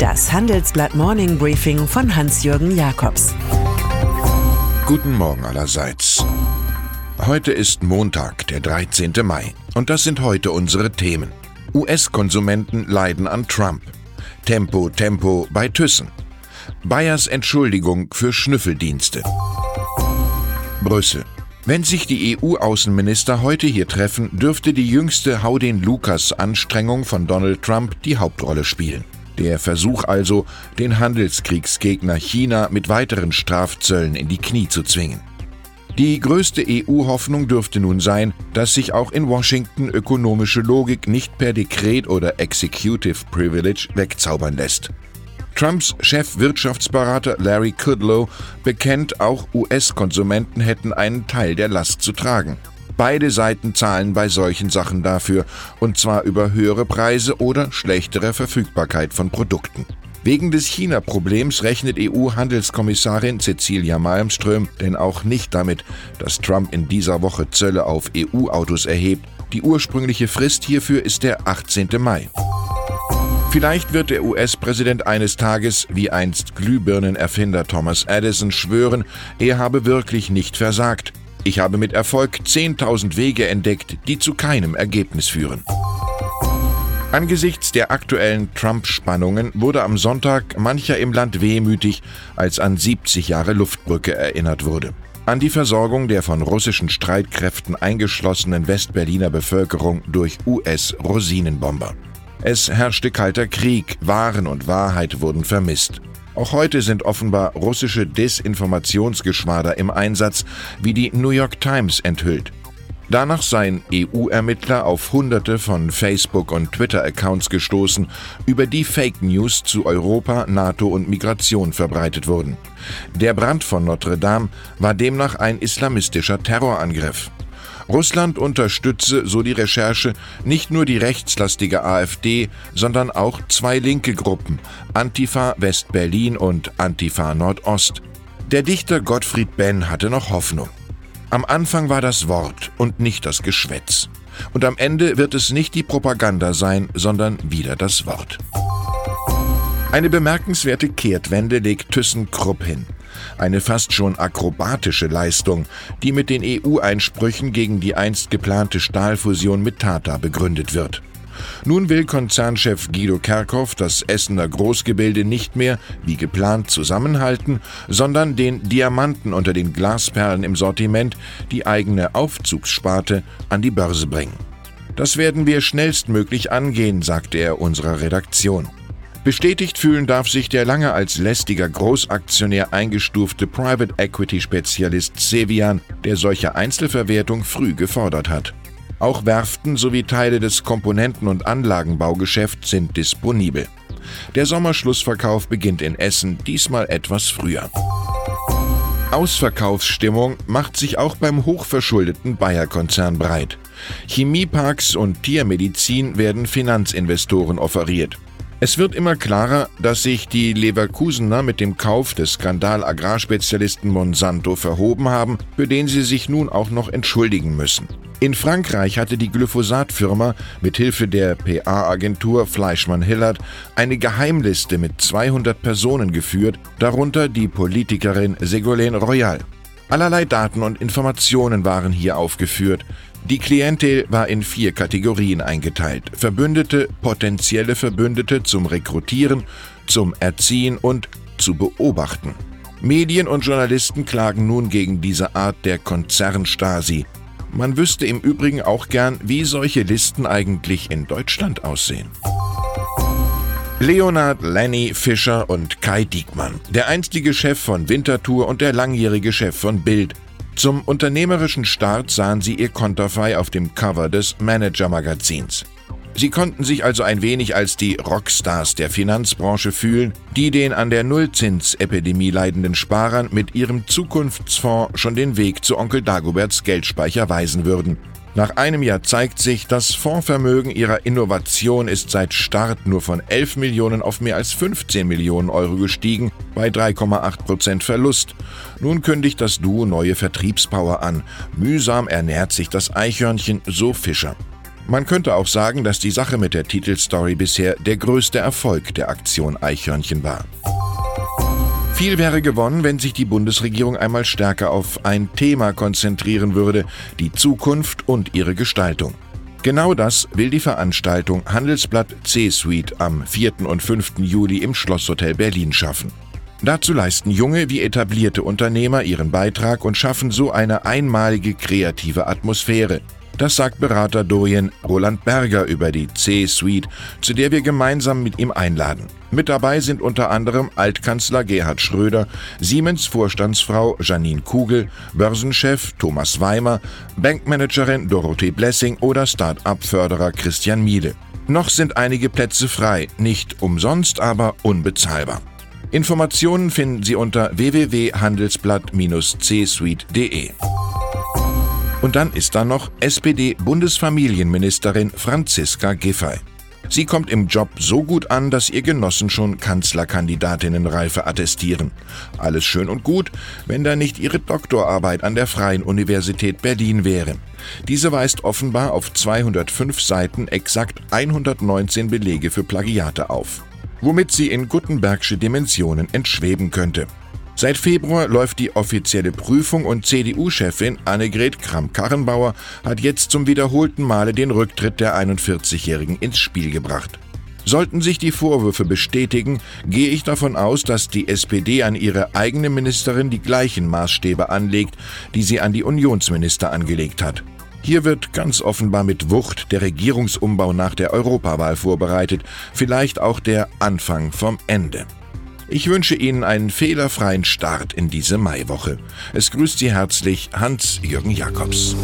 Das Handelsblatt Morning Briefing von Hans-Jürgen Jakobs. Guten Morgen allerseits. Heute ist Montag, der 13. Mai. Und das sind heute unsere Themen. US-Konsumenten leiden an Trump. Tempo, Tempo bei Thyssen. Bayers Entschuldigung für Schnüffeldienste. Brüssel. Wenn sich die EU-Außenminister heute hier treffen, dürfte die jüngste Hau den Lukas-Anstrengung von Donald Trump die Hauptrolle spielen. Der Versuch also, den Handelskriegsgegner China mit weiteren Strafzöllen in die Knie zu zwingen. Die größte EU-Hoffnung dürfte nun sein, dass sich auch in Washington ökonomische Logik nicht per Dekret oder Executive Privilege wegzaubern lässt. Trumps Chefwirtschaftsberater Larry Kudlow bekennt, auch US-Konsumenten hätten einen Teil der Last zu tragen. Beide Seiten zahlen bei solchen Sachen dafür, und zwar über höhere Preise oder schlechtere Verfügbarkeit von Produkten. Wegen des China-Problems rechnet EU-Handelskommissarin Cecilia Malmström denn auch nicht damit, dass Trump in dieser Woche Zölle auf EU-Autos erhebt. Die ursprüngliche Frist hierfür ist der 18. Mai. Vielleicht wird der US-Präsident eines Tages, wie einst Glühbirnenerfinder Thomas Edison, schwören, er habe wirklich nicht versagt. Ich habe mit Erfolg 10.000 Wege entdeckt, die zu keinem Ergebnis führen. Angesichts der aktuellen Trump-Spannungen wurde am Sonntag mancher im Land wehmütig, als an 70 Jahre Luftbrücke erinnert wurde. An die Versorgung der von russischen Streitkräften eingeschlossenen Westberliner Bevölkerung durch US-Rosinenbomber. Es herrschte kalter Krieg, Waren und Wahrheit wurden vermisst. Auch heute sind offenbar russische Desinformationsgeschwader im Einsatz, wie die New York Times enthüllt. Danach seien EU-Ermittler auf Hunderte von Facebook- und Twitter-Accounts gestoßen, über die Fake News zu Europa, NATO und Migration verbreitet wurden. Der Brand von Notre Dame war demnach ein islamistischer Terrorangriff. Russland unterstütze, so die Recherche, nicht nur die rechtslastige AfD, sondern auch zwei linke Gruppen, Antifa West-Berlin und Antifa Nordost. Der Dichter Gottfried Benn hatte noch Hoffnung. Am Anfang war das Wort und nicht das Geschwätz. Und am Ende wird es nicht die Propaganda sein, sondern wieder das Wort. Eine bemerkenswerte Kehrtwende legt ThyssenKrupp hin. Eine fast schon akrobatische Leistung, die mit den EU-Einsprüchen gegen die einst geplante Stahlfusion mit Tata begründet wird. Nun will Konzernchef Guido Kerkhoff das Essener Großgebilde nicht mehr, wie geplant, zusammenhalten, sondern den Diamanten unter den Glasperlen im Sortiment, die eigene Aufzugssparte, an die Börse bringen. Das werden wir schnellstmöglich angehen, sagte er unserer Redaktion. Bestätigt fühlen darf sich der lange als lästiger Großaktionär eingestufte Private Equity Spezialist Sevian, der solche Einzelverwertung früh gefordert hat. Auch Werften sowie Teile des Komponenten- und Anlagenbaugeschäfts sind disponibel. Der Sommerschlussverkauf beginnt in Essen, diesmal etwas früher. Ausverkaufsstimmung macht sich auch beim hochverschuldeten Bayer-Konzern breit. Chemieparks und Tiermedizin werden Finanzinvestoren offeriert. Es wird immer klarer, dass sich die Leverkusener mit dem Kauf des Skandal-Agrarspezialisten Monsanto verhoben haben, für den sie sich nun auch noch entschuldigen müssen. In Frankreich hatte die Glyphosat-Firma mit Hilfe der PA-Agentur Fleischmann-Hillard eine Geheimliste mit 200 Personen geführt, darunter die Politikerin Ségolène Royal. Allerlei Daten und Informationen waren hier aufgeführt. Die Klientel war in vier Kategorien eingeteilt. Verbündete, potenzielle Verbündete zum Rekrutieren, zum Erziehen und zu beobachten. Medien und Journalisten klagen nun gegen diese Art der Konzernstasi. Man wüsste im Übrigen auch gern, wie solche Listen eigentlich in Deutschland aussehen. Leonard Lenny Fischer und Kai Diekmann, der einstige Chef von Winterthur und der langjährige Chef von Bild. Zum unternehmerischen Start sahen sie ihr Konterfei auf dem Cover des Manager-Magazins. Sie konnten sich also ein wenig als die Rockstars der Finanzbranche fühlen, die den an der Nullzinsepidemie leidenden Sparern mit ihrem Zukunftsfonds schon den Weg zu Onkel Dagoberts Geldspeicher weisen würden. Nach einem Jahr zeigt sich, das Fondsvermögen ihrer Innovation ist seit Start nur von 11 Millionen auf mehr als 15 Millionen Euro gestiegen, bei 3,8 Prozent Verlust. Nun kündigt das Duo neue Vertriebspower an. Mühsam ernährt sich das Eichhörnchen, so Fischer. Man könnte auch sagen, dass die Sache mit der Titelstory bisher der größte Erfolg der Aktion Eichhörnchen war. Viel wäre gewonnen, wenn sich die Bundesregierung einmal stärker auf ein Thema konzentrieren würde, die Zukunft und ihre Gestaltung. Genau das will die Veranstaltung Handelsblatt C-Suite am 4. und 5. Juli im Schlosshotel Berlin schaffen. Dazu leisten junge wie etablierte Unternehmer ihren Beitrag und schaffen so eine einmalige kreative Atmosphäre. Das sagt Berater Dorian Roland Berger über die C-Suite, zu der wir gemeinsam mit ihm einladen. Mit dabei sind unter anderem Altkanzler Gerhard Schröder, Siemens Vorstandsfrau Janine Kugel, Börsenchef Thomas Weimer, Bankmanagerin Dorothee Blessing oder Start-up-Förderer Christian Miele. Noch sind einige Plätze frei, nicht umsonst, aber unbezahlbar. Informationen finden Sie unter www.handelsblatt-csuite.de. Und dann ist da noch SPD-Bundesfamilienministerin Franziska Giffey. Sie kommt im Job so gut an, dass ihr Genossen schon Kanzlerkandidatinnenreife attestieren. Alles schön und gut, wenn da nicht ihre Doktorarbeit an der Freien Universität Berlin wäre. Diese weist offenbar auf 205 Seiten exakt 119 Belege für Plagiate auf, womit sie in Gutenbergsche Dimensionen entschweben könnte. Seit Februar läuft die offizielle Prüfung und CDU-Chefin Annegret Kramp-Karrenbauer hat jetzt zum wiederholten Male den Rücktritt der 41-Jährigen ins Spiel gebracht. Sollten sich die Vorwürfe bestätigen, gehe ich davon aus, dass die SPD an ihre eigene Ministerin die gleichen Maßstäbe anlegt, die sie an die Unionsminister angelegt hat. Hier wird ganz offenbar mit Wucht der Regierungsumbau nach der Europawahl vorbereitet, vielleicht auch der Anfang vom Ende. Ich wünsche Ihnen einen fehlerfreien Start in diese Maiwoche. Es grüßt Sie herzlich Hans-Jürgen Jakobs.